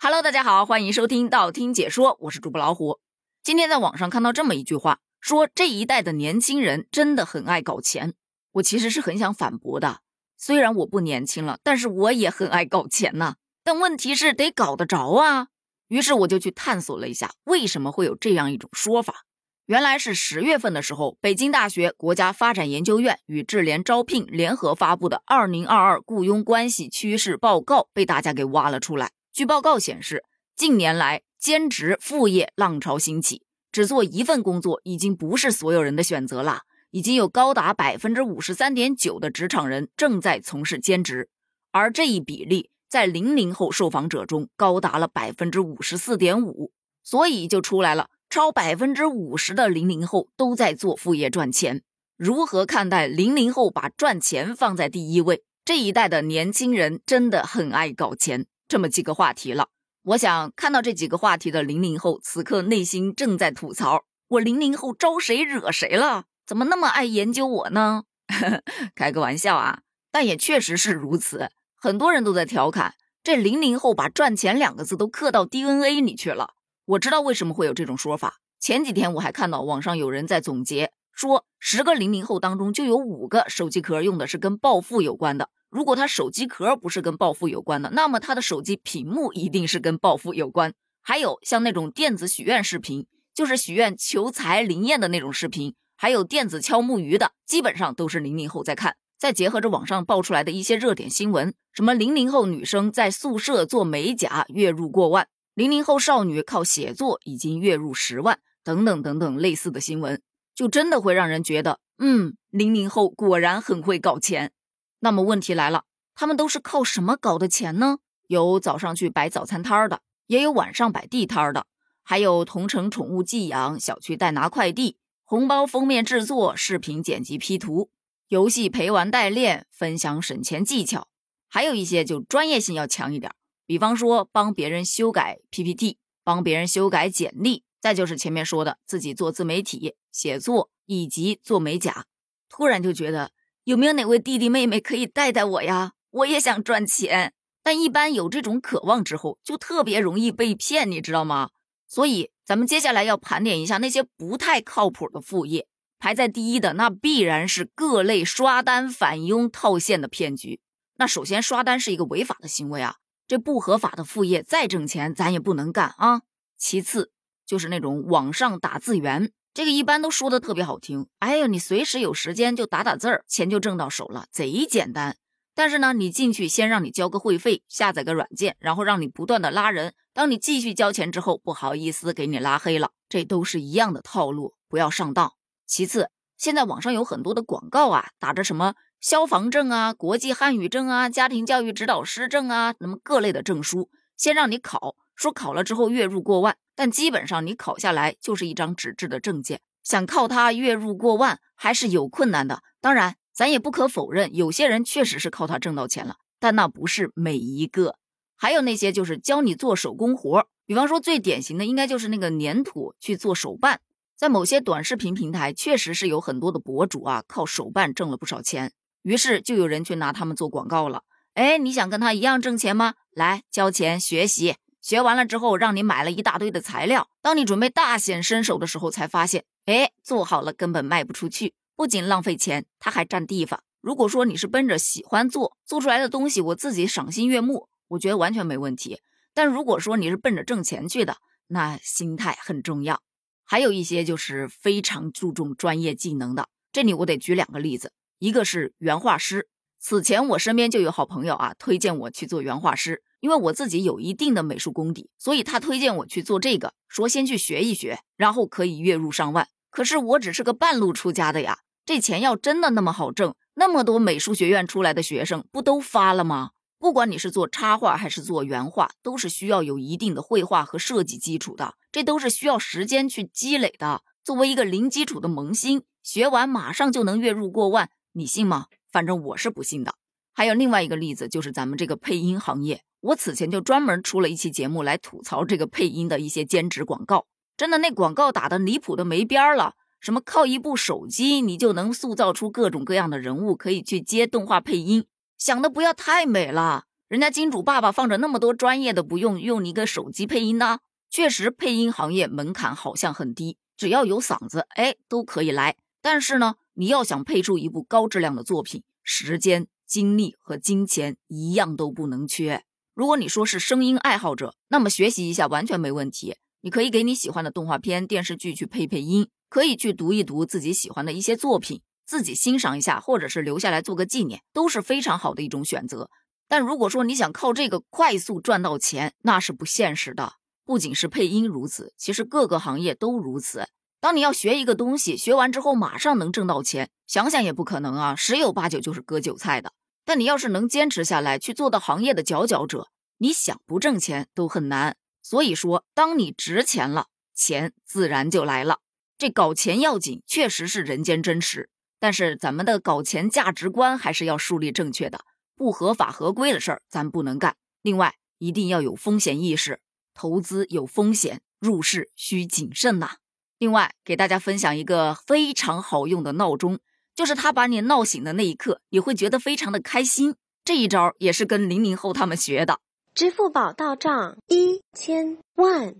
Hello，大家好，欢迎收听道听解说，我是主播老虎。今天在网上看到这么一句话，说这一代的年轻人真的很爱搞钱。我其实是很想反驳的，虽然我不年轻了，但是我也很爱搞钱呐。但问题是得搞得着啊。于是我就去探索了一下，为什么会有这样一种说法。原来是十月份的时候，北京大学国家发展研究院与智联招聘联合发布的《二零二二雇佣关系趋势报告》被大家给挖了出来。据报告显示，近年来兼职副业浪潮兴起，只做一份工作已经不是所有人的选择了。已经有高达百分之五十三点九的职场人正在从事兼职，而这一比例在零零后受访者中高达了百分之五十四点五，所以就出来了。超百分之五十的零零后都在做副业赚钱，如何看待零零后把赚钱放在第一位？这一代的年轻人真的很爱搞钱，这么几个话题了。我想看到这几个话题的零零后，此刻内心正在吐槽：我零零后招谁惹谁了？怎么那么爱研究我呢？开个玩笑啊，但也确实是如此。很多人都在调侃，这零零后把赚钱两个字都刻到 DNA 里去了。我知道为什么会有这种说法。前几天我还看到网上有人在总结，说十个零零后当中就有五个手机壳用的是跟暴富有关的。如果他手机壳不是跟暴富有关的，那么他的手机屏幕一定是跟暴富有关。还有像那种电子许愿视频，就是许愿求财灵验的那种视频，还有电子敲木鱼的，基本上都是零零后在看。再结合着网上爆出来的一些热点新闻，什么零零后女生在宿舍做美甲月入过万。零零后少女靠写作已经月入十万，等等等等类似的新闻，就真的会让人觉得，嗯，零零后果然很会搞钱。那么问题来了，他们都是靠什么搞的钱呢？有早上去摆早餐摊的，也有晚上摆地摊的，还有同城宠物寄养、小区代拿快递、红包封面制作、视频剪辑 P 图、游戏陪玩代练、分享省钱技巧，还有一些就专业性要强一点。比方说，帮别人修改 PPT，帮别人修改简历，再就是前面说的自己做自媒体、写作以及做美甲。突然就觉得，有没有哪位弟弟妹妹可以带带我呀？我也想赚钱。但一般有这种渴望之后，就特别容易被骗，你知道吗？所以，咱们接下来要盘点一下那些不太靠谱的副业。排在第一的，那必然是各类刷单、返佣、套现的骗局。那首先，刷单是一个违法的行为啊。这不合法的副业再挣钱，咱也不能干啊。其次就是那种网上打字员，这个一般都说的特别好听。哎呀，你随时有时间就打打字儿，钱就挣到手了，贼简单。但是呢，你进去先让你交个会费，下载个软件，然后让你不断的拉人。当你继续交钱之后，不好意思给你拉黑了。这都是一样的套路，不要上当。其次，现在网上有很多的广告啊，打着什么。消防证啊，国际汉语证啊，家庭教育指导师证啊，那么各类的证书，先让你考，说考了之后月入过万，但基本上你考下来就是一张纸质的证件，想靠它月入过万还是有困难的。当然，咱也不可否认，有些人确实是靠它挣到钱了，但那不是每一个。还有那些就是教你做手工活，比方说最典型的应该就是那个粘土去做手办，在某些短视频平台确实是有很多的博主啊，靠手办挣了不少钱。于是就有人去拿他们做广告了。哎，你想跟他一样挣钱吗？来交钱学习，学完了之后让你买了一大堆的材料。当你准备大显身手的时候，才发现，哎，做好了根本卖不出去，不仅浪费钱，它还占地方。如果说你是奔着喜欢做，做出来的东西我自己赏心悦目，我觉得完全没问题。但如果说你是奔着挣钱去的，那心态很重要。还有一些就是非常注重专业技能的，这里我得举两个例子。一个是原画师，此前我身边就有好朋友啊，推荐我去做原画师，因为我自己有一定的美术功底，所以他推荐我去做这个，说先去学一学，然后可以月入上万。可是我只是个半路出家的呀，这钱要真的那么好挣，那么多美术学院出来的学生不都发了吗？不管你是做插画还是做原画，都是需要有一定的绘画和设计基础的，这都是需要时间去积累的。作为一个零基础的萌新，学完马上就能月入过万。你信吗？反正我是不信的。还有另外一个例子，就是咱们这个配音行业。我此前就专门出了一期节目来吐槽这个配音的一些兼职广告。真的，那广告打的离谱的没边儿了。什么靠一部手机你就能塑造出各种各样的人物，可以去接动画配音，想的不要太美了。人家金主爸爸放着那么多专业的，不用用你个手机配音呢。确实，配音行业门槛好像很低，只要有嗓子，哎，都可以来。但是呢，你要想配出一部高质量的作品，时间、精力和金钱一样都不能缺。如果你说是声音爱好者，那么学习一下完全没问题。你可以给你喜欢的动画片、电视剧去配配音，可以去读一读自己喜欢的一些作品，自己欣赏一下，或者是留下来做个纪念，都是非常好的一种选择。但如果说你想靠这个快速赚到钱，那是不现实的。不仅是配音如此，其实各个行业都如此。当你要学一个东西，学完之后马上能挣到钱，想想也不可能啊，十有八九就是割韭菜的。但你要是能坚持下来，去做到行业的佼佼者，你想不挣钱都很难。所以说，当你值钱了，钱自然就来了。这搞钱要紧，确实是人间真实。但是咱们的搞钱价值观还是要树立正确的，不合法合规的事儿咱不能干。另外，一定要有风险意识，投资有风险，入市需谨慎呐。另外，给大家分享一个非常好用的闹钟，就是他把你闹醒的那一刻，你会觉得非常的开心。这一招也是跟零零后他们学的。支付宝到账一千万。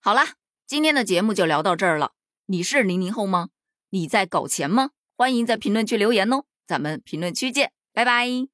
好啦，今天的节目就聊到这儿了。你是零零后吗？你在搞钱吗？欢迎在评论区留言哦，咱们评论区见，拜拜。